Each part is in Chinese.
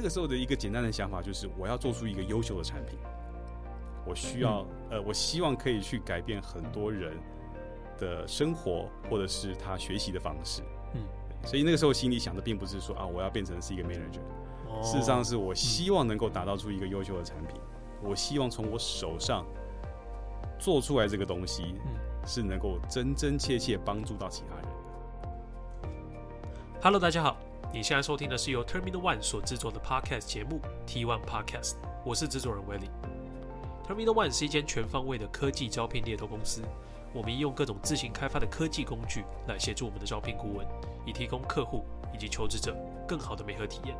那个时候的一个简单的想法就是，我要做出一个优秀的产品，我需要、嗯、呃，我希望可以去改变很多人的生活，或者是他学习的方式。嗯，所以那个时候心里想的并不是说啊，我要变成是一个 manager，、哦、事实上是我希望能够打造出一个优秀的产品，嗯、我希望从我手上做出来这个东西，是能够真真切切帮助到其他人的。Hello，大家好。你现在收听的是由 Terminal One 所制作的 Podcast 节目 T One Podcast，我是制作人 Willi。Terminal One 是一间全方位的科技招聘猎头公司，我们应用各种自行开发的科技工具来协助我们的招聘顾问，以提供客户以及求职者更好的媒合体验。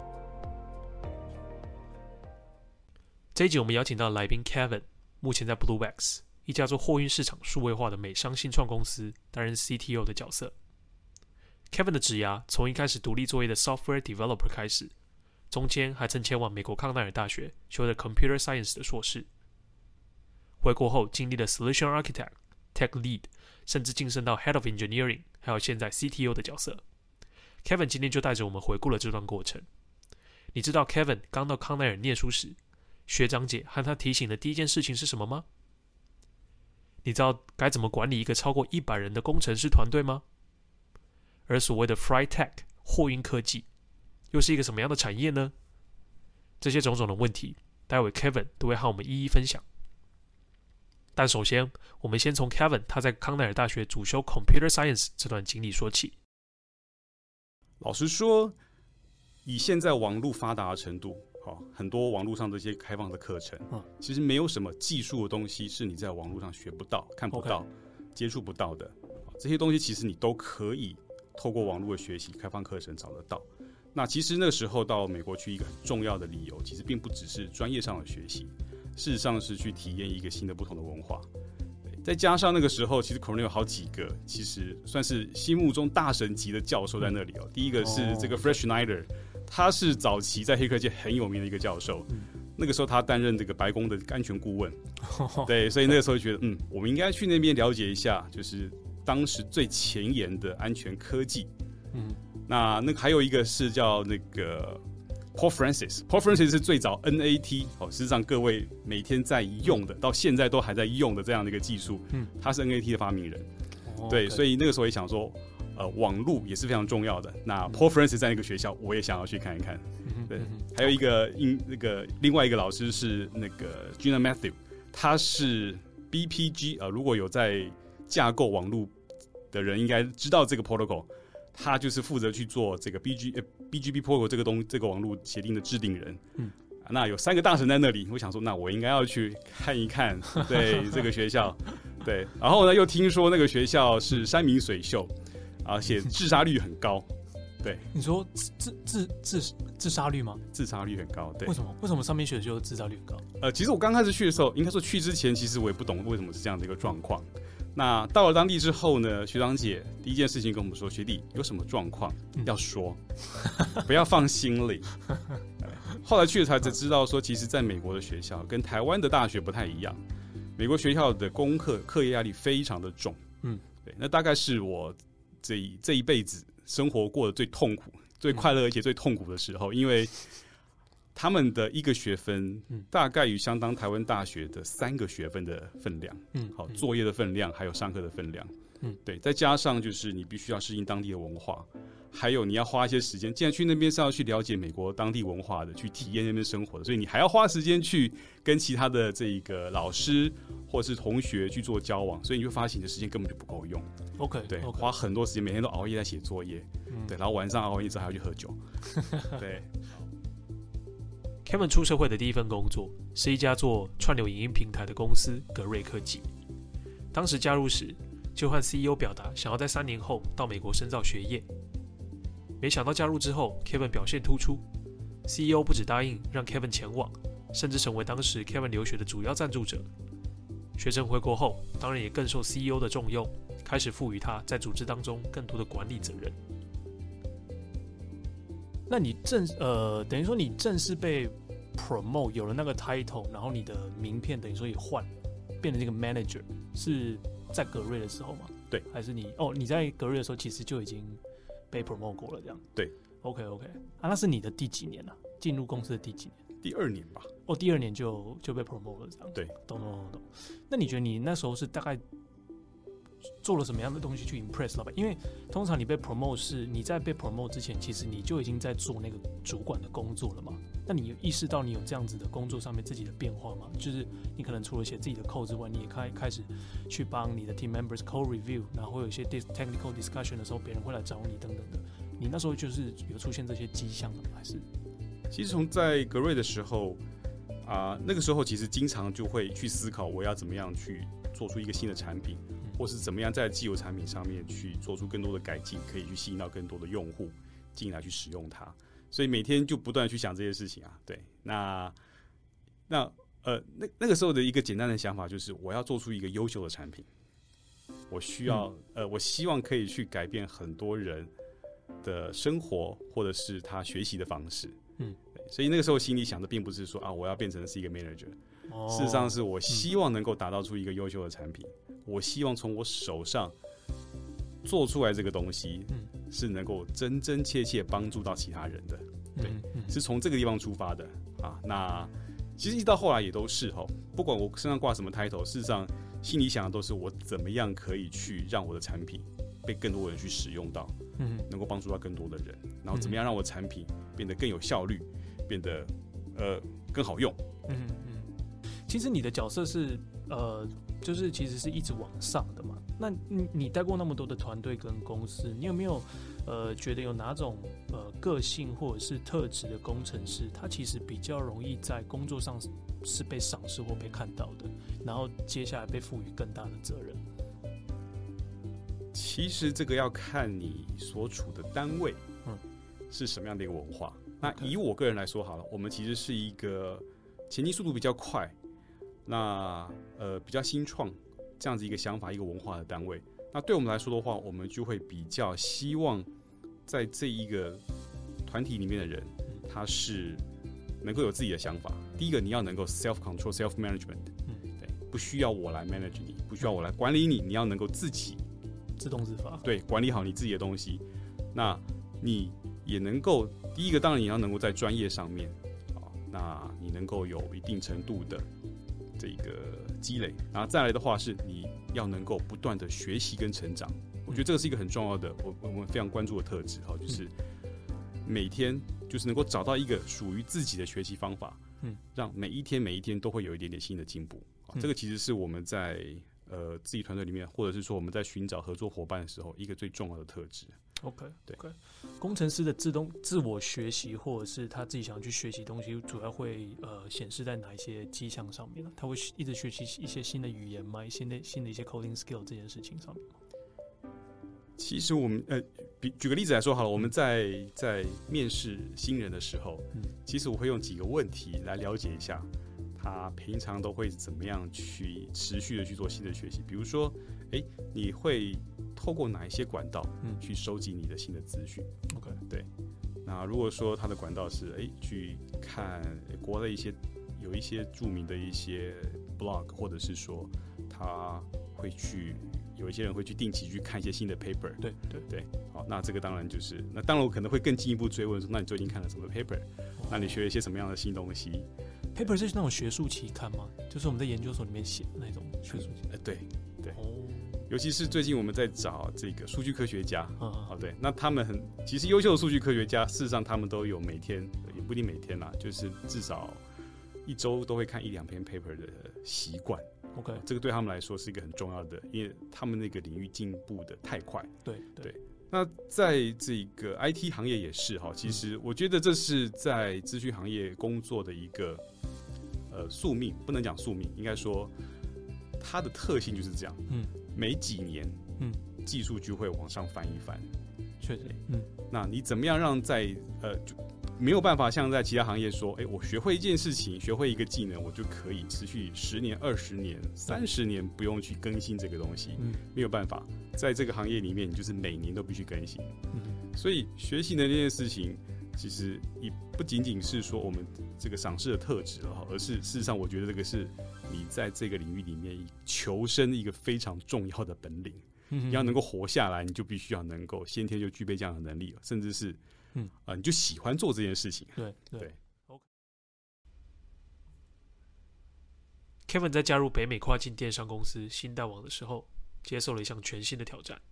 这一集我们邀请到来宾 Kevin，目前在 BlueX 一家做货运市场数位化的美商新创公司担任 CTO 的角色。Kevin 的职涯从一开始独立作业的 software developer 开始，中间还曾前往美国康奈尔大学修的 computer science 的硕士。回国后经历了 solution architect、tech lead，甚至晋升到 head of engineering，还有现在 CTO 的角色。Kevin 今天就带着我们回顾了这段过程。你知道 Kevin 刚到康奈尔念书时，学长姐和他提醒的第一件事情是什么吗？你知道该怎么管理一个超过一百人的工程师团队吗？而所谓的 Freight Tech 货运科技，又是一个什么样的产业呢？这些种种的问题，待会 Kevin 都会和我们一一分享。但首先，我们先从 Kevin 他在康奈尔大学主修 Computer Science 这段经历说起。老实说，以现在网络发达的程度，好，很多网络上这些开放的课程，其实没有什么技术的东西是你在网络上学不到、看不到.接触不到的。这些东西其实你都可以。透过网络的学习、开放课程找得到。那其实那个时候到美国去，一个很重要的理由，其实并不只是专业上的学习，事实上是去体验一个新的、不同的文化。再加上那个时候，其实 Cornell 有好几个，其实算是心目中大神级的教授在那里哦。第一个是这个 Fred Schneider，他是早期在黑客界很有名的一个教授。那个时候他担任这个白宫的安全顾问。对，所以那个时候觉得，嗯，我们应该去那边了解一下，就是。当时最前沿的安全科技，嗯，那那还有一个是叫那个 Paul Francis，Paul Francis 是最早 NAT 哦，实际上各位每天在用的，到现在都还在用的这样的一个技术，嗯，他是 NAT 的发明人，哦、对，okay. 所以那个时候也想说，呃，网络也是非常重要的。那 Paul Francis 在那个学校，我也想要去看一看，嗯、对，还有一个英那个另外一个老师是那个 Gina Matthew，他是 BPG 啊、呃，如果有在架构网络的人应该知道这个 protocol，他就是负责去做这个 BG 呃 BGP protocol 这个东这个网络协定的制定人。嗯，那有三个大神在那里，我想说，那我应该要去看一看，对这个学校，对，然后呢，又听说那个学校是山明水秀，而且自杀率很高。对，你说自自自自自杀率吗？自杀率很高，对。为什么？为什么上面写的就自杀率很高？呃，其实我刚开始去的时候，应该说去之前，其实我也不懂为什么是这样的一个状况。那到了当地之后呢，学长姐第一件事情跟我们说：“学弟有什么状况要说，不要放心里。”后来去了才才知道说，其实在美国的学校跟台湾的大学不太一样，美国学校的功课课业压力非常的重。嗯，对，那大概是我这一这一辈子。生活过得最痛苦、最快乐而且最痛苦的时候，因为他们的一个学分，大概与相当台湾大学的三个学分的分量，嗯，好，作业的分量还有上课的分量，嗯，对，再加上就是你必须要适应当地的文化。还有你要花一些时间，既然去那边是要去了解美国当地文化的，去体验那边生活的，所以你还要花时间去跟其他的这一个老师或是同学去做交往，所以你就发现你的时间根本就不够用。OK，对，okay. 花很多时间，每天都熬夜在写作业，嗯，对，然后晚上熬夜之后还要去喝酒。对，Kevin 出社会的第一份工作是一家做串流影音平台的公司格瑞科技，当时加入时就和 CEO 表达想要在三年后到美国深造学业。没想到加入之后，Kevin 表现突出，CEO 不只答应让 Kevin 前往，甚至成为当时 Kevin 留学的主要赞助者。学成回国后，当然也更受 CEO 的重用，开始赋予他在组织当中更多的管理责任。那你正呃，等于说你正式被 promote 有了那个 title，然后你的名片等于说也换，变成这个 manager，是在格瑞的时候吗？对，还是你哦？你在格瑞的时候其实就已经。被 promote 过了，这样。对，OK OK 啊，那是你的第几年了？进入公司的第几年？第二年吧。哦，第二年就就被 promote 了，这样。对，懂懂懂懂。那你觉得你那时候是大概做了什么样的东西去 impress 老板？因为通常你被 promote 是你在被 promote 之前，其实你就已经在做那个主管的工作了嘛？那你有意识到你有这样子的工作上面自己的变化吗？就是你可能除了写自己的 code 之外，你也开开始去帮你的 team members code review，然后有一些 technical discussion 的时候，别人会来找你等等的。你那时候就是有出现这些迹象的吗？还是？其实从在格瑞的时候啊、那个时候其实经常就会去思考，我要怎么样去做出一个新的产品，或是怎么样在既有产品上面去做出更多的改进，可以去吸引到更多的用户进来去使用它。所以每天就不断去想这些事情啊。对，那那呃，那那个时候的一个简单的想法就是，我要做出一个优秀的产品，我需要、嗯、呃，我希望可以去改变很多人的生活，或者是他学习的方式。嗯，所以那个时候心里想的并不是说啊，我要变成是一个 manager，哦，事实上是我希望能够打造出一个优秀的产品，嗯，我希望从我手上做出来这个东西，嗯，是能够真真切切帮助到其他人的，对，是从这个地方出发的。啊。那其实一直到后来也都是哈，不管我身上挂什么 title，事实上心里想的都是我怎么样可以去让我的产品被更多人去使用到，嗯，能够帮助到更多的人，然后怎么样让我产品变得更有效率，变得呃更好用。嗯嗯，其实你的角色是呃，就是其实是一直往上的嘛。那你你带过那么多的团队跟公司，你有没有呃觉得有哪种呃个性或者是特质的工程师，他其实比较容易在工作上是被赏识或被看到的，然后接下来被赋予更大的责任？其实这个要看你所处的单位，嗯，是什么样的一个文化。那以我个人来说好了，我们其实是一个前进速度比较快，那呃比较新创这样子一个想法一个文化的单位。那对我们来说的话，我们就会比较希望在这一个团体里面的人，他是能够有自己的想法。第一个，你要能够 self control self management，嗯，对，不需要我来 manage 你，不需要我来管理你，你要能够自己。自动自发，对，管理好你自己的东西，那你也能够第一个，当然你要能够在专业上面啊，那你能够有一定程度的这个积累，然后再来的话是你要能够不断的学习跟成长，我觉得这个是一个很重要的，我我们非常关注的特质哈，就是每天就是能够找到一个属于自己的学习方法，嗯，让每一天每一天都会有一点点新的进步，这个其实是我们在。呃，自己团队里面，或者是说我们在寻找合作伙伴的时候，一个最重要的特质。OK，对，okay. 工程师的自动自我学习，或者是他自己想要去学习东西，主要会呃显示在哪一些迹象上面呢？他会一直学习一些新的语言吗？新的新的一些 coding skill 这件事情上面吗？其实我们呃，比举个例子来说好了，我们在在面试新人的时候，嗯，其实我会用几个问题来了解一下。他平常都会怎么样去持续的去做新的学习？比如说，哎，你会透过哪一些管道，嗯，去收集你的新的资讯？OK，对。那如果说他的管道是，哎，去看国内一些有一些著名的一些 blog，或者是说他会去有一些人会去定期去看一些新的 paper，对对对。好，那这个当然就是，那当然我可能会更进一步追问说，那你最近看了什么 paper？哦，那你学了一些什么样的新东西？paper 是那种学术期刊吗？就是我们在研究所里面写的那种学术期刊。呃，对。尤其是最近我们在找这个数据科学家，哦，对，那他们很其实优秀的数据科学家，事实上他们都有每天也不一定每天啦，就是至少一周都会看一两篇 paper 的习惯。OK，这个对他们来说是一个很重要的，因为他们那个领域进步的太快。对对。那在这个 IT 行业也是哈，其实我觉得这是在资讯行业工作的一个。呃，宿命不能讲宿命，应该说它的特性就是这样。嗯，每几年，嗯，技术就会往上翻一翻。确实，嗯，那你怎么样让在呃就没有办法像在其他行业说，哎，我学会一件事情，学会一个技能，我就可以持续十年、二十年、三十年不用去更新这个东西。嗯，没有办法，在这个行业里面，你就是每年都必须更新。嗯，所以学习的这件事情。其实也不仅仅是说我们这个赏识的特质了，而是事实上，我觉得这个是你在这个领域里面求生一个非常重要的本领。你要能够活下来，你就必须要能够先天就具备这样的能力了，甚至是，啊，你就喜欢做这件事情。对对。Kevin 在加入北美跨境电商公司新大网的时候，接受了一项全新的挑战，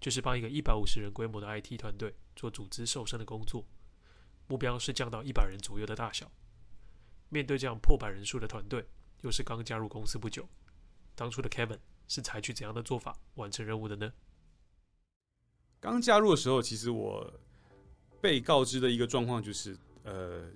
就是帮一个一百五十人规模的 IT 团队做组织瘦身的工作。目标是降到一百人左右的大小。面对这样破百人数的团队，又是刚加入公司不久，当初的 Kevin 是采取怎样的做法完成任务的呢？刚加入的时候，其实我被告知的一个状况就是，呃，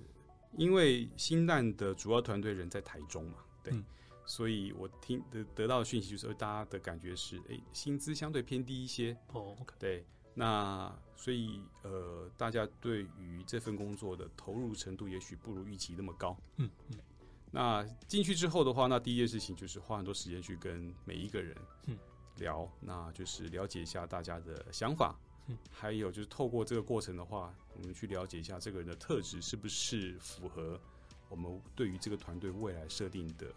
因为新蛋的主要团队人在台中嘛，对。嗯所以我听得得到的讯息就是，大家的感觉是，哎，薪资相对偏低一些。哦对，那所以呃，大家对于这份工作的投入程度也许不如预期那么高。嗯嗯。那进去之后的话，那第一件事情就是花很多时间去跟每一个人聊，那就是了解一下大家的想法。嗯。还有就是透过这个过程的话，我们去了解一下这个人的特质是不是符合我们对于这个团队未来设定的。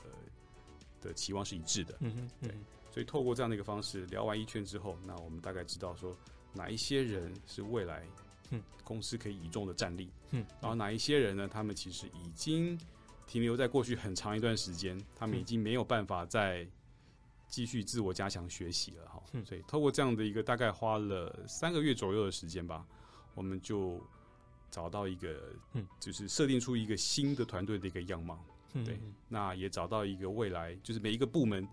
的期望是一致的，嗯哼，对，所以透过这样的一个方式聊完一圈之后，那我们大概知道说哪一些人是未来，嗯，公司可以倚重的战力，嗯，然后哪一些人呢，他们其实已经停留在过去很长一段时间，他们已经没有办法再继续自我加强学习了，哈，所以透过这样的一个大概花了三个月左右的时间吧，我们就找到一个，嗯，就是设定出一个新的团队的一个样貌。对，那也找到一个未来，就是每一个部门，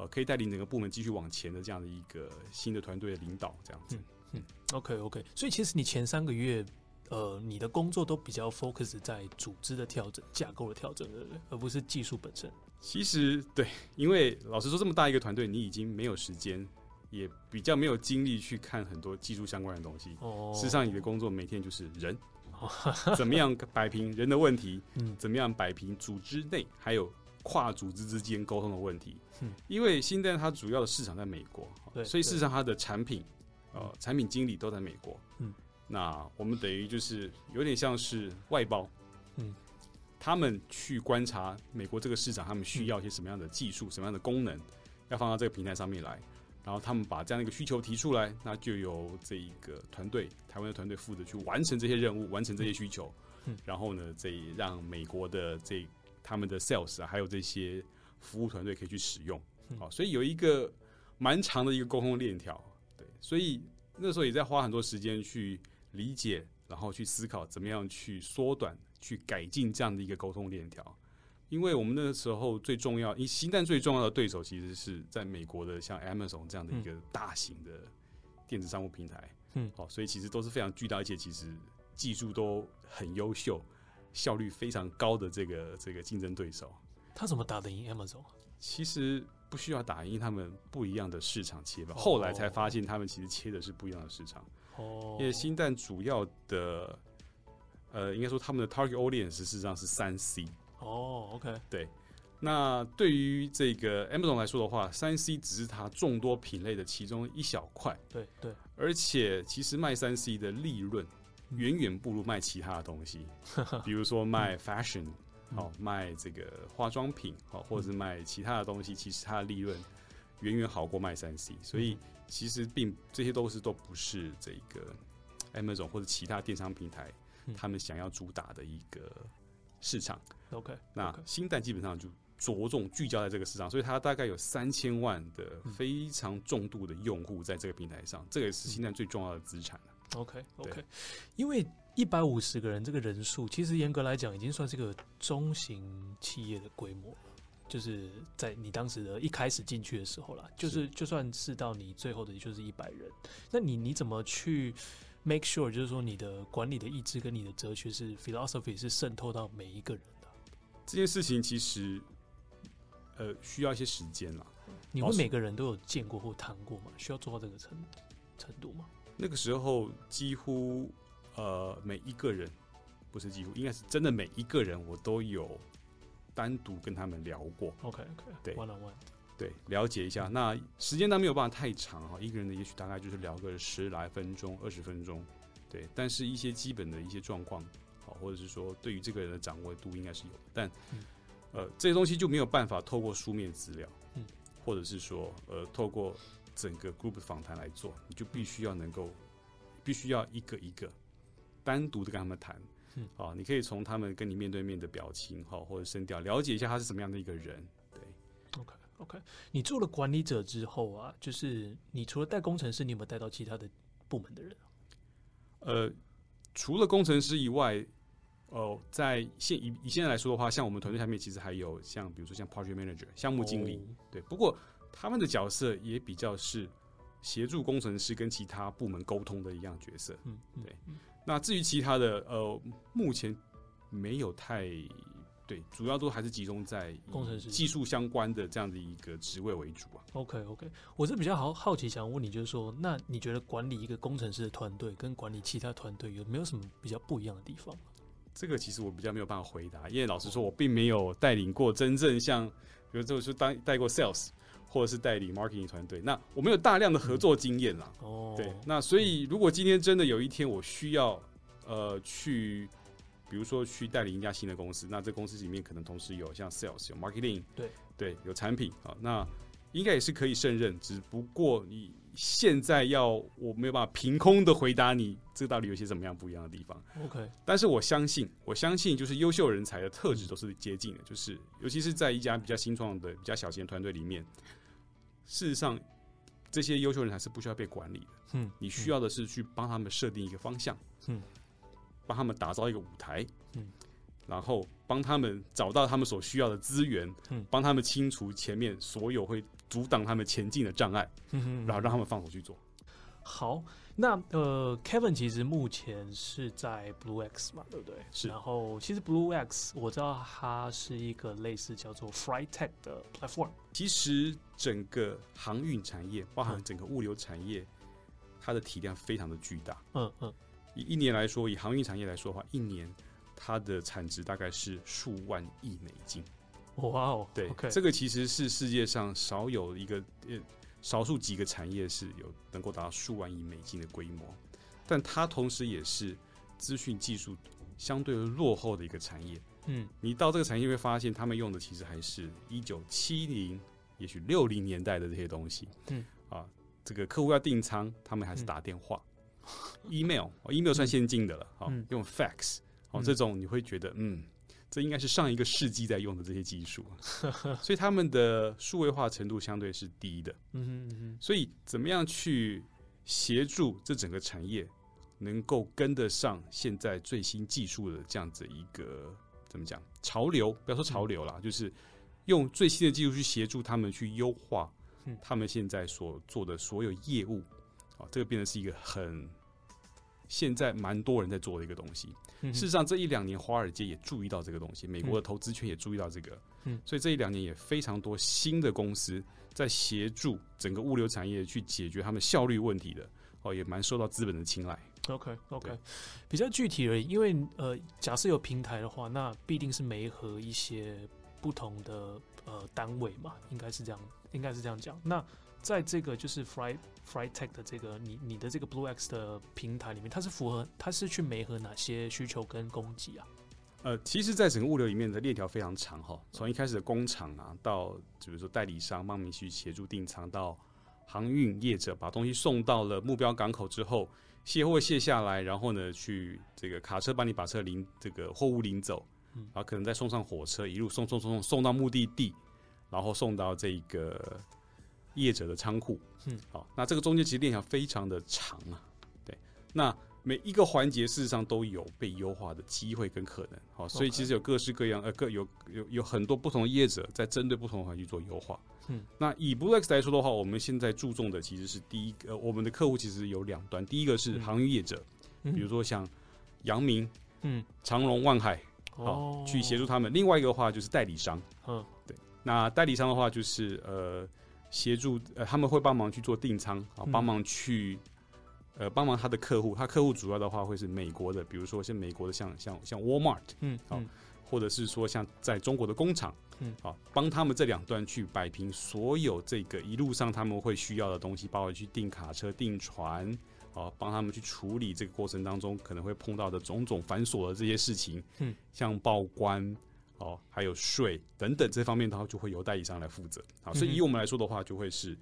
呃，可以带领整个部门继续往前的这样的一个新的团队的领导，这样子。嗯，嗯，OK OK。所以其实你前三个月，呃，你的工作都比较 focus 在组织的调整、架构的调整，对不对？而不是技术本身。其实对，因为老实说，这么大一个团队，你已经没有时间，也比较没有精力去看很多技术相关的东西。哦。事实上，你的工作每天就是人。怎么样摆平人的问题？嗯，怎么样摆平组织内还有跨组织之间沟通的问题？嗯，因为新蛋它主要的市场在美国，对，所以事实上它的产品，呃，产品经理都在美国。嗯，那我们等于就是有点像是外包，嗯，他们去观察美国这个市场，他们需要一些什么样的技术、什么样的功能，要放到这个平台上面来。然后他们把这样的一个需求提出来，那就由这一个团队，台湾的团队负责去完成这些任务，完成这些需求。嗯，然后呢，这让美国的这他们的 sales 啊，还有这些服务团队可以去使用。好，所以有一个蛮长的一个沟通链条。对，所以那时候也在花很多时间去理解，然后去思考怎么样去缩短、去改进这样的一个沟通链条。因为我们那个时候最重要，因为新蛋最重要的对手其实是在美国的像 Amazon 这样的一个大型的电子商务平台，嗯，好，所以其实都是非常巨大，而且其实技术都很优秀，效率非常高的这个这个竞争对手。他怎么打得赢 Amazon？其实不需要打赢他们不一样的市场切吧，后来才发现他们其实切的是不一样的市场。哦，因为新蛋主要的，呃，应该说他们的 Target Audience 事实上是三 C。哦、oh，OK，对，那对于这个 Amazon 来说的话，三 C 只是它众多品类的其中一小块，对对，而且其实卖三 C 的利润远远不如卖其他的东西，比如说卖 fashion，好、嗯、卖这个化妆品，好或者是卖其他的东西，其实它的利润远远好过卖三 C，所以其实并这些都是都不是这个 Amazon 或者其他电商平台他们想要主打的一个市场。OK，那新蛋基本上就着重聚焦在这个市场，所以它大概有三千万的非常重度的用户在这个平台上，这个也是现在最重要的资产 OK，OK，因为一百五十个人这个人数，其实严格来讲已经算是个中型企业的规模了。就是在你当时的一开始进去的时候啦，就是就算是到你最后的就是一百人，那你你怎么去？Make sure 就是说你的管理的意志跟你的哲学是 philosophy 是渗透到每一个人的。这件事情其实呃需要一些时间啦。你会每个人都有见过或谈过吗？需要做到这个程程度吗？那个时候几乎呃每一个人不是几乎应该是真的每一个人我都有单独跟他们聊过。OK OK 对 one on one。对，了解一下。那时间当然没有办法太长哈，一个人的也许大概就是聊个十来分钟、二十分钟。对，但是一些基本的一些状况，好，或者是说对于这个人的掌握度应该是有。但呃，这些东西就没有办法透过书面资料，嗯，或者是说呃，透过整个 group 的访谈来做，你就必须要能够，必须要一个一个单独的跟他们谈。嗯，啊，你可以从他们跟你面对面的表情，哈，或者声调，了解一下他是什么样的一个人。对，OK OK，你做了管理者之后啊，就是你除了带工程师，你有没有带到其他的部门的人？呃，除了工程师以外，哦、呃，在现以以现在来说的话，像我们团队下面其实还有像比如说像 Project Manager 项目经理，哦、对，不过他们的角色也比较是协助工程师跟其他部门沟通的一样角色。嗯，对。嗯、那至于其他的，呃，目前没有太。对，主要都还是集中在工程师、技术相关的这样的一个职位为主啊。OK OK，我是比较好好奇，想问你，就是说，那你觉得管理一个工程师的团队跟管理其他团队有没有什么比较不一样的地方？这个其实我比较没有办法回答，因为老实说，我并没有带领过真正像，比如就是当带过 sales 或者是带领 marketing 团队，那我没有大量的合作经验啦。哦、嗯，对，那所以如果今天真的有一天我需要呃去。比如说去带领一家新的公司，那这公司里面可能同时有像 sales、有 marketing，对对，有产品啊，那应该也是可以胜任。只不过你现在要我没有办法凭空的回答你，这到底有些怎么样不一样的地方？OK，但是我相信，我相信就是优秀人才的特质都是接近的，就是尤其是在一家比较新创的、比较小型的团队里面，事实上这些优秀人才是不需要被管理的。嗯，你需要的是去帮他们设定一个方向。嗯。帮他们打造一个舞台，嗯，然后帮他们找到他们所需要的资源，嗯，帮他们清除前面所有会阻挡他们前进的障碍，然后让他们放手去做。好，那呃，Kevin 其实目前是在 Blue X 嘛，对不对？是。然后其实 Blue X 我知道它是一个类似叫做 Flight Tech 的 platform。其实整个航运产业，包含整个物流产业，嗯，它的体量非常的巨大。嗯嗯。以一年来说，以航运产业来说的话，一年它的产值大概是数万亿美金。哇哦，对，okay. 这个其实是世界上少有一个呃，少数几个产业是有能够达到数万亿美金的规模，但它同时也是资讯技术相对落后的一个产业。嗯，你到这个产业会发现，他们用的其实还是一九七零，也许六零年代的这些东西。嗯，啊，这个客户要订仓，他们还是打电话。嗯 email，email 算先进的了，好、嗯、用 fax，哦、嗯，这种你会觉得，嗯，这应该是上一个世纪在用的这些技术，所以他们的数位化程度相对是低的，嗯嗯，所以怎么样去协助这整个产业能够跟得上现在最新技术的这样子一个怎么讲潮流？不要说潮流啦，嗯、就是用最新的技术去协助他们去优化他们现在所做的所有业务，啊，这个变得是一个很。现在蛮多人在做的一个东西。事实上，这一两年华尔街也注意到这个东西，美国的投资圈也注意到这个。嗯，所以这一两年也非常多新的公司在协助整个物流产业去解决他们效率问题的。哦，也蛮受到资本的青睐。OK OK，比较具体而已，因为呃，假设有平台的话，那必定是没和一些不同的呃单位嘛，应该是这样，应该是这样讲。那在这个就是 Flight Flight Tech 的这个你你的这个 Blue X 的平台里面，它是符合它是去媒合哪些需求跟供给啊？呃，其实，在整个物流里面的链条非常长哈，从一开始的工厂啊，到比如说代理商帮你去协助订舱，到航运业者把东西送到了目标港口之后，卸货卸下来，然后呢，去这个卡车帮你把车领这个货物领走，然后可能再送上火车，一路送送送送送到目的地，然后送到这个。业者的仓库，嗯，好，那这个中间其实链条非常的长啊，对，那每一个环节事实上都有被优化的机会跟可能，好，所以其实有各式各样，呃，各有有有很多不同的业者在针对不同的环节做优化，嗯，那以 Blue X 来说的话，我们现在注重的其实是第一个，我们的客户其实有两端，第一个是航运业者，嗯，比如说像阳明，嗯，长荣、万海，好，去协助他们，另外一个的话就是代理商，嗯，对，那代理商的话就是呃。协助呃，他们会帮忙去做订仓啊，帮忙去呃，帮忙他的客户。他客户主要的话会是美国的，比如说像美国的像像像 Walmart，嗯，好，或者是说像在中国的工厂，嗯，好，帮他们这两端去摆平所有这个一路上他们会需要的东西，包括去订卡车、订船，啊，帮他们去处理这个过程当中可能会碰到的种种繁琐的这些事情，嗯，像报关。哦，还有税等等这方面的话，就会由代理商来负责。好，所以以我们来说的话，就会是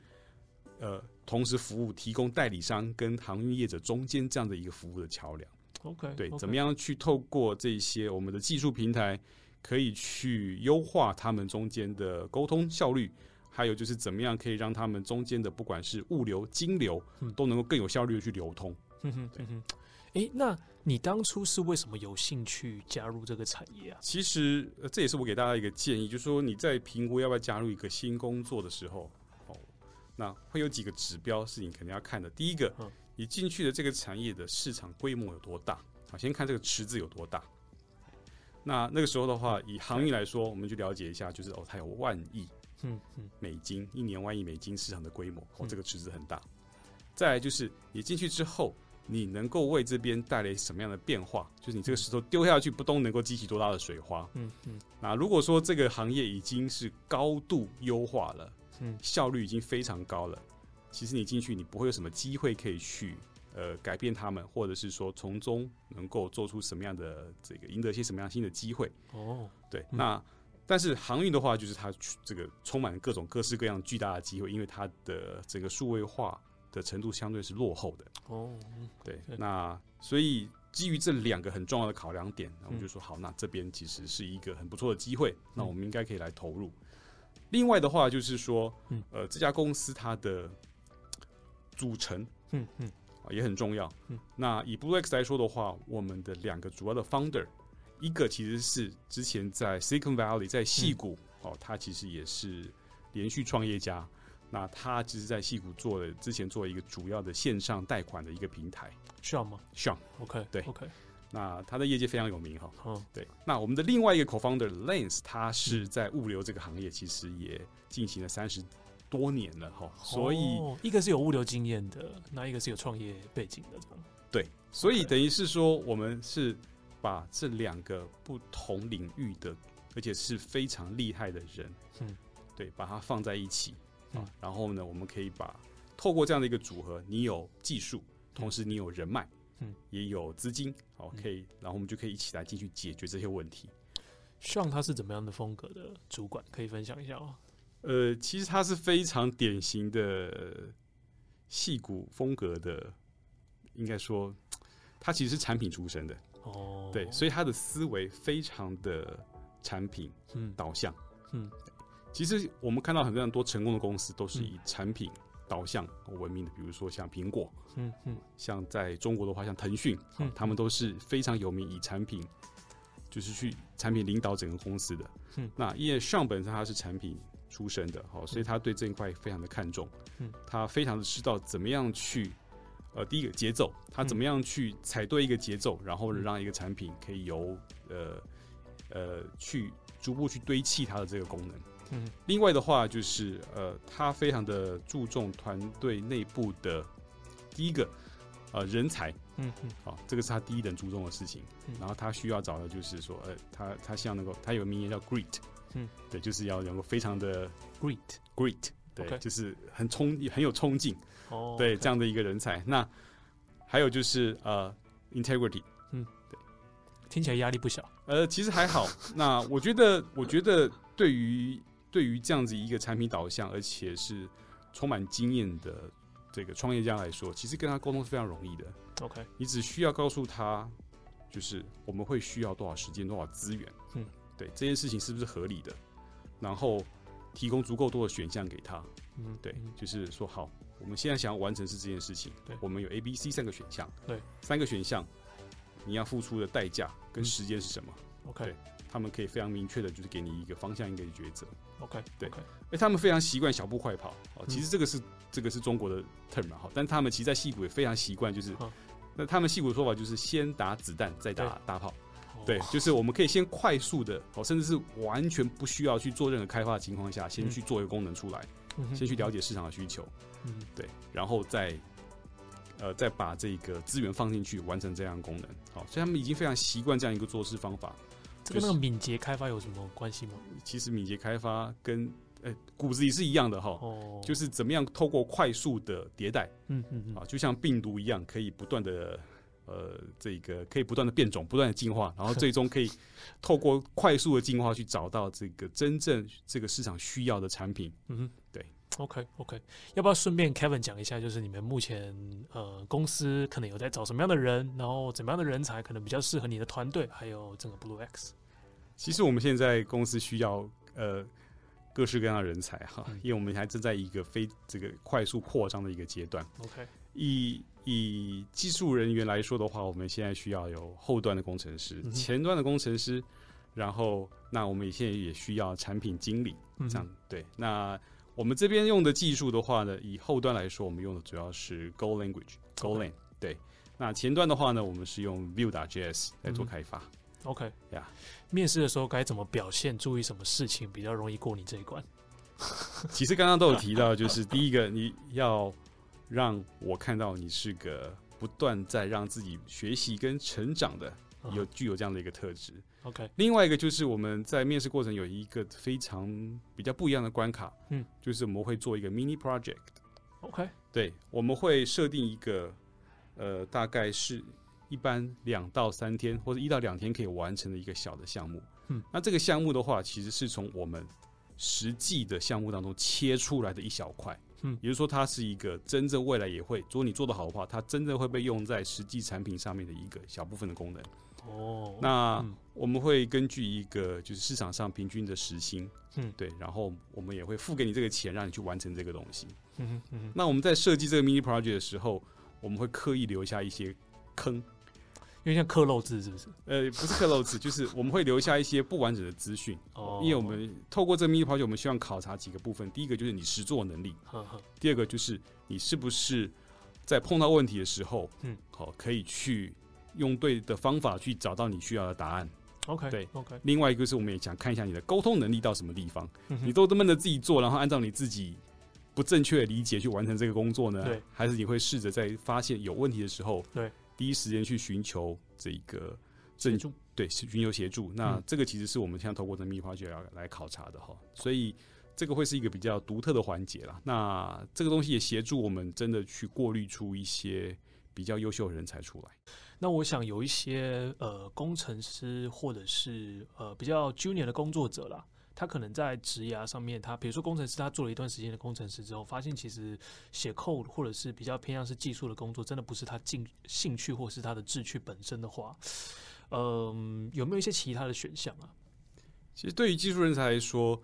呃，同时服务提供代理商跟航运业者中间这样的一个服务的桥梁。OK，对，okay. 怎么样去透过这些我们的技术平台可以去优化他们中间的沟通效率，还有就是怎么样可以让他们中间的不管是物流、金流，都能够更有效率的去流通。嗯哼，对。哎，那你当初是为什么有兴趣加入这个产业啊？其实，呃，这也是我给大家一个建议，就是说你在评估要不要加入一个新工作的时候，哦，那会有几个指标是你肯定要看的。第一个，你进去的这个产业的市场规模有多大？好，先看这个池子有多大。那那个时候的话，以航运来说，我们就了解一下，就是哦，它有万亿，嗯嗯，美金一年万亿美金市场的规模，哦，这个池子很大。再来就是你进去之后，你能够为这边带来什么样的变化？就是你这个石头丢下去，不都能够激起多大的水花？嗯嗯。那如果说这个行业已经是高度优化了，嗯，效率已经非常高了，其实你进去，你不会有什么机会可以去。呃，改变他们，或者是说从中能够做出什么样的这个赢得一些什么样新的机会？哦，对，嗯、那但是航运的话，就是它这个充满各种各式各样巨大的机会，因为它的这个数位化的程度相对是落后的。哦，对，那所以基于这两个很重要的考量点，那我们就说好，那这边其实是一个很不错的机会，嗯、那我们应该可以来投入。另外的话，就是说，呃，这家公司它的组成，嗯嗯。也很重要。嗯，那以 BlueX 来说的话，我们的两个主要的 founder，一个其实是之前在 Silicon Valley 在戏谷，嗯、哦，他其实也是连续创业家。那他其实，在矽谷做了之前做了一个主要的线上贷款的一个平台，Sean 吗？Sean，OK，对，OK。那他的业界非常有名哈。嗯，对。那我们的另外一个 co-founder Lance，他是在物流这个行业，其实也进行了三十。多年了哈，所以、哦、一个是有物流经验的，那一个是有创业背景的，对，所以等于是说，我们是把这两个不同领域的，而且是非常厉害的人，嗯，对，把它放在一起啊，然后呢，我们可以把透过这样的一个组合，你有技术，同时你有人脉，嗯，也有资金，好，可以，然后我们就可以一起来进去解决这些问题。像他是怎么样的风格的主管，可以分享一下吗？呃，其实他是非常典型的戏骨风格的，应该说，他其实是产品出身的。哦，对，所以他的思维非常的产品导向，嗯，其实我们看到很多很多成功的公司都是以产品导向闻名的，比如说像苹果，嗯嗯，像在中国的话，像腾讯，嗯，他们都是非常有名以产品，就是去产品领导整个公司的，嗯，那因为上本身他是产品。出身的，好，所以他对这一块非常的看重，嗯，他非常的知道怎么样去，呃，第一个节奏，他怎么样去踩对一个节奏，然后让一个产品可以由呃呃去逐步去堆砌它的这个功能，嗯，另外的话就是呃，他非常的注重团队内部的第一个呃人才，嗯嗯，好，这个是他第一等注重的事情，然后他需要找的就是说，呃，他他希望能够他有个名言叫 “great”，。嗯，对，就是要能够非常的 great，great，对，Okay. 就是很冲，很有冲劲，哦，对.这样的一个人才。那还有就是呃，integrity，嗯，对，听起来压力不小。呃，其实还好。那我觉得，我觉得对于对于这样子一个产品导向，而且是充满经验的这个创业家来说，其实跟他沟通是非常容易的。OK，你只需要告诉他，就是我们会需要多少时间，多少资源，嗯。对这件事情是不是合理的？然后提供足够多的选项给他。嗯，对，就是说好，我们现在想要完成是这件事情。对，我们有 A、B、C 三个选项。对，三个选项，你要付出的代价跟时间是什么？OK，对，他们可以非常明确的，就是给你一个方向，一个抉择。OK，对，哎，他们非常习惯小步快跑。哦，其实这个是这个是中国的 term 哈，但他们其实在戏骨也非常习惯，就是那他们戏骨的说法就是先打子弹，再打大炮。对，就是我们可以先快速的，哦，甚至是完全不需要去做任何开发的情况下，先去做一个功能出来，嗯、先去了解市场的需求，嗯，对，然后再，呃，再把这个资源放进去，完成这样的功能。好，所以他们已经非常习惯这样一个做事方法。这跟那个敏捷开发有什么关系吗？其实敏捷开发跟呃骨子里是一样的哈，哦，就是怎么样透过快速的迭代，嗯嗯嗯，啊，就像病毒一样，可以不断的。呃，这个可以不断的变种，不断的进化，然后最终可以 透过快速的进化去找到这个真正这个市场需要的产品。嗯哼，对，OK OK，要不要顺便 Kevin 讲一下，就是你们目前呃公司可能有在找什么样的人，然后怎么样的人才可能比较适合你的团队，还有整个 BlueX。其实我们现在公司需要呃各式各样的人才哈，嗯、因为我们还正在一个非这个快速扩张的一个阶段。OK，以以技术人员来说的话，我们现在需要有后端的工程师、嗯、前端的工程师，然后那我们现在也需要产品经理，嗯、这样对。那我们这边用的技术的话呢，以后端来说，我们用的主要是 Go Language，Golang，Okay. 对。那前端的话呢，我们是用 Vue.js 来做开发。嗯、OK，呀，Yeah. 面试的时候该怎么表现？注意什么事情比较容易过你这一关？其实刚刚都有提到，就是第一个，你要让我看到你是个不断在让自己学习跟成长的，有具有这样的一个特质。OK，另外一个就是我们在面试过程有一个非常比较不一样的关卡，嗯，就是我们会做一个 mini project。OK，对，我们会设定一个。呃，大概是一般两到三天或者一到两天可以完成的一个小的项目。嗯，那这个项目的话，其实是从我们实际的项目当中切出来的一小块。嗯，也就是说，它是一个真正未来也会，如果你做得好的话，它真正会被用在实际产品上面的一个小部分的功能。哦，那我们会根据一个就是市场上平均的时薪，嗯，对，然后我们也会付给你这个钱，让你去完成这个东西。嗯哼，嗯哼，那我们在设计这个 mini project 的时候。我们会刻意留下一些坑，因为像刻漏字是不是？呃，不是刻漏字，就是我们会留下一些不完整的资讯。哦，因为我们透过这个 mini project，我们希望考察几个部分。第一个就是你实作能力，呵呵第二个就是你是不是在碰到问题的时候，嗯，好，可以去用对的方法去找到你需要的答案。OK，对，OK。另外一个是我们也想看一下你的沟通能力到什么地方，嗯、你都这么的自己做，然后按照你自己。不正确的理解去完成这个工作呢？对，还是你会试着在发现有问题的时候，对，第一时间去寻求这个协助，对，寻求协助。那这个其实是我们现在透过这 mini project 要来考察的哈，所以这个会是一个比较独特的环节啦。那这个东西也协助我们真的去过滤出一些比较优秀的人才出来。那我想有一些呃工程师或者是呃比较 junior 的工作者啦。他可能在职涯上面，他比如说工程师，他做了一段时间的工程师之后，发现其实写 code 或者是比较偏向是技术的工作，真的不是他进兴趣或是他的志趣本身的话，嗯，有没有一些其他的选项啊？其实对于技术人才来说，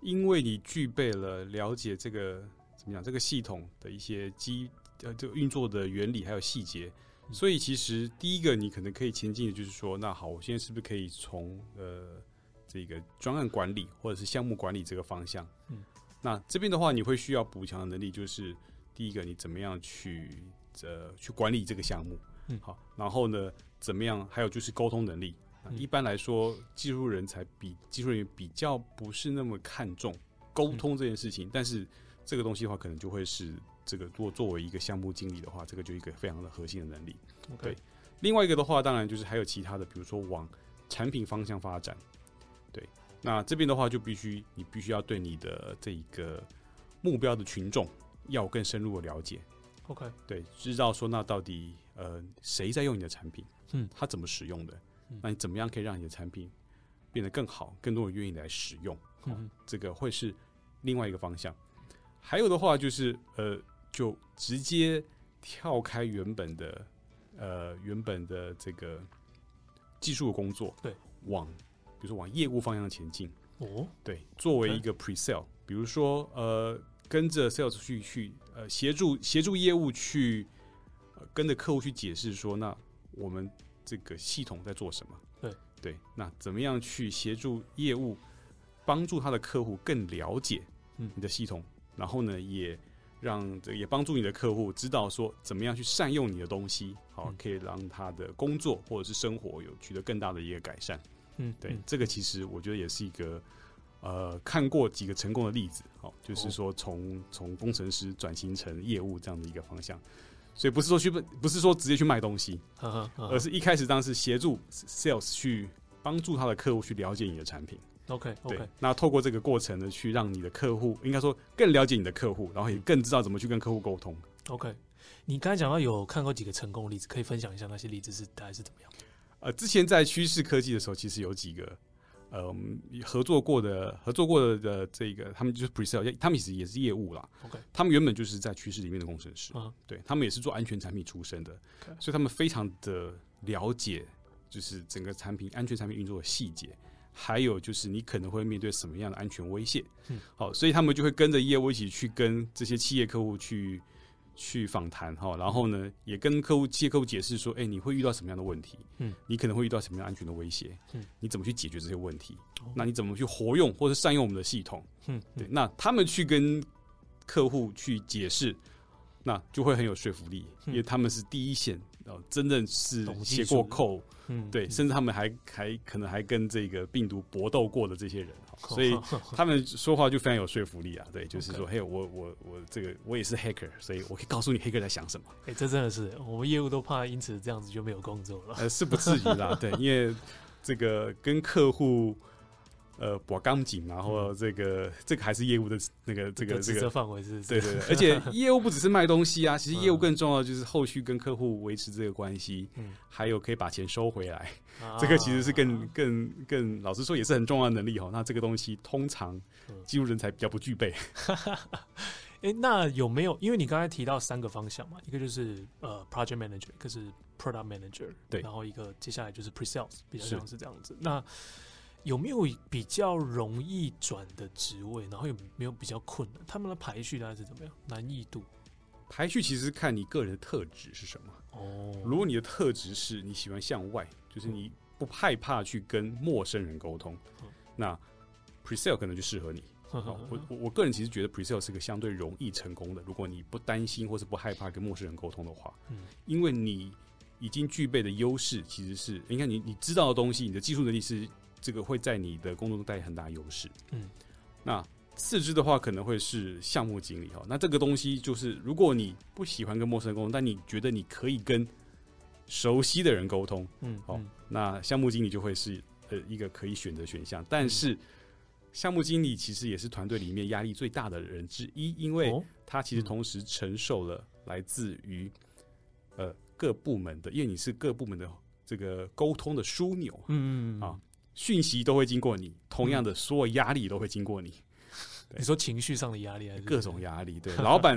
因为你具备了了解这个怎么讲这个系统的一些基呃这个运作的原理还有细节，所以其实第一个你可能可以前进的就是说，那好，我现在是不是可以从呃。这个专案管理或者是项目管理这个方向，嗯，那这边的话，你会需要补强的能力，就是第一个，你怎么样去呃去管理这个项目，嗯，好，然后呢，怎么样，还有就是沟通能力。嗯，一般来说，技术人才比技术人员比较不是那么看重沟通这件事情，嗯，但是这个东西的话，可能就会是这个，如果作为一个项目经理的话，这个就一个非常的核心的能力。对，另外一个的话，当然就是还有其他的，比如说往产品方向发展。那这边的话，就必须你必须要对你的这一个目标的群众要更深入的了解。OK，对，知道说那到底呃谁在用你的产品，嗯，他怎么使用的，嗯，那你怎么样可以让你的产品变得更好，更多人愿意来使用，嗯，这个会是另外一个方向。还有的话就是呃，就直接跳开原本的呃原本的这个技术的工作，对，往。比如说往业务方向前进。哦，对，作为一个 pre-sale，比如说呃，跟着 sales 去去呃协助协助业务去、呃、跟着客户去解释说，那我们这个系统在做什么？对。对，那怎么样去协助业务帮助他的客户更了解你的系统，嗯、然后呢，也让这也帮助你的客户知道说怎么样去善用你的东西，好，可以让他的工作或者是生活有取得更大的一个改善。嗯，对，这个其实我觉得也是一个，呃，看过几个成功的例子，好，就是说从从工程师转型成业务这样的一个方向，所以不是说去不是说直接去卖东西，呵呵呵而是一开始当时协助 sales 去帮助他的客户去了解你的产品。OK OK，对，那透过这个过程呢，去让你的客户应该说更了解你的客户，然后也更知道怎么去跟客户沟通。OK，你刚才讲到有看过几个成功的例子，可以分享一下那些例子是大概是怎么样？呃，之前在趋势科技的时候，其实有几个呃合作过的合作过的这个，他们就是 pre-sale，他们其实也是业务啦。OK，他们原本就是在趋势里面的工程师，嗯、对他们也是做安全产品出身的.所以他们非常的了解，就是整个产品安全产品运作的细节，还有就是你可能会面对什么样的安全威胁。嗯，好，所以他们就会跟着业务一起去跟这些企业客户去去访谈哈，然后呢，也跟客户企业客户解释说，哎，你会遇到什么样的问题？嗯，你可能会遇到什么样安全的威胁？嗯，你怎么去解决这些问题？哦，那你怎么去活用或者善用我们的系统？嗯，对，那他们去跟客户去解释，那就会很有说服力，因为他们是第一线。哦，真正是写过 code，嗯，对，甚至他们还还可能还跟这个病毒搏斗过的这些人，所以 他们说话就非常有说服力啊。对，就是说，嘿，我我我这个我也是 hacker，所以我可以告诉你黑客在想什么。哎，这真的是我们业务都怕因此这样子就没有工作了。呃，是不至于啦，对，因为这个跟客户。呃，把钢筋，然后这个、嗯、这个还是业务的那个这个这个范围是，对对对，而且业务不只是卖东西啊，其实业务更重要的就是后续跟客户维持这个关系，嗯，还有可以把钱收回来，嗯、这个其实是更更更老实说也是很重要的能力哈。那这个东西通常技术人才比较不具备。哎、嗯，那有没有？因为你刚才提到三个方向嘛，一个就是呃 project manager，一个是 product manager，对，然后一个接下来就是 pre-sales，比较像是这样子。那有没有比较容易转的职位？然后有没有比较困难？他们的排序大概是怎么样？难易度？排序其实是看你个人的特质是什么。哦，如果你的特质是你喜欢向外，就是你不害怕去跟陌生人沟通，嗯、那 Pre-sale 可能就适合你。嗯、我我我个人其实觉得 Pre-sale 是个相对容易成功的。如果你不担心或是不害怕跟陌生人沟通的话，嗯，因为你已经具备的优势其实是，你看你你知道的东西，你的技术能力是。这个会在你的工作中带很大优势。嗯，那次之的话可能会是项目经理哦。那这个东西就是，如果你不喜欢跟陌生人沟通，但你觉得你可以跟熟悉的人沟通，嗯，好，那项目经理就会是呃一个可以选择选项。但是项目经理其实也是团队里面压力最大的人之一，因为他其实同时承受了来自于呃各部门的，因为你是各部门的这个沟通的枢纽，嗯嗯啊。讯息都会经过你，同样的，所有压力都会经过你。你说情绪上的压力还是各种压力？对，老板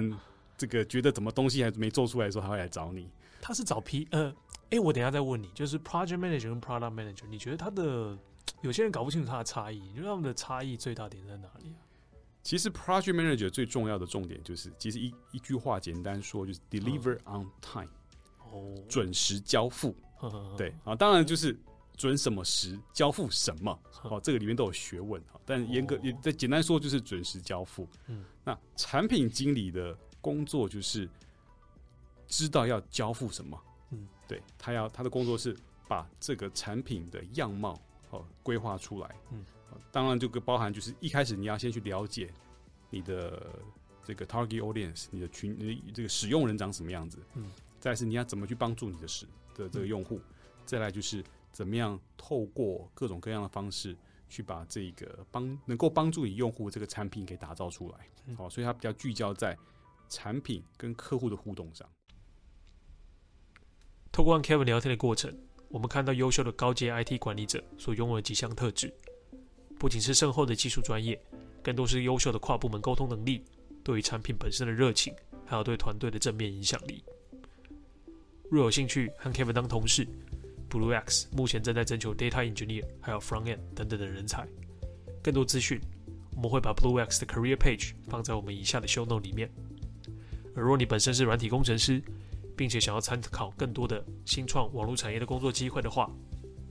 这个觉得怎么东西还没做出来的时候，他会来找你。他是找 P 呃，哎，我等一下再问你，就是 Project Manager 跟 Product Manager，你觉得他的 有些人搞不清楚他的差异，你觉得他们的差异最大点在哪里啊？其实 Project Manager 最重要的重点就是，其实一一句话简单说就是 Deliver on time，哦，准时交付。对啊，当然就是。准什么时交付什么？哦，这个里面都有学问哈。但严格也再简单说，就是准时交付。嗯，那产品经理的工作就是知道要交付什么。嗯，对，他要他的工作是把这个产品的样貌哦规划出来。嗯，当然这个包含就是一开始你要先去了解你的这个 target audience，你的群，你这个使用人长什么样子。嗯，再是你要怎么去帮助你的使的这个用户。再来就是。怎么样透过各种各样的方式去把这个帮能够帮助你用户这个产品给打造出来？好，所以它比较聚焦在产品跟客户的互动上。透过和 Kevin 聊天的过程，我们看到优秀的高阶 IT 管理者所拥有的几项特质，不仅是深厚的技术专业，更多是优秀的跨部门沟通能力，对于产品本身的热情，还有对团队的正面影响力。若有兴趣和 Kevin 当同事，BlueX 目前正在征求 Data Engineer，还有 Front End 等等的人才。更多资讯，我们会把 BlueX 的 Career Page 放在我们以下的 Show Note 里面。而若你本身是软体工程师，并且想要参考更多的新创网络产业的工作机会的话，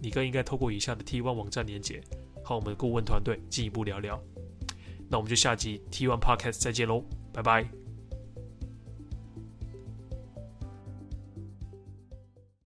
你更应该透过以下的 T1 网站连结，和我们的顾问团队进一步聊聊。那我们就下集 T1 Podcast 再见喽，拜拜。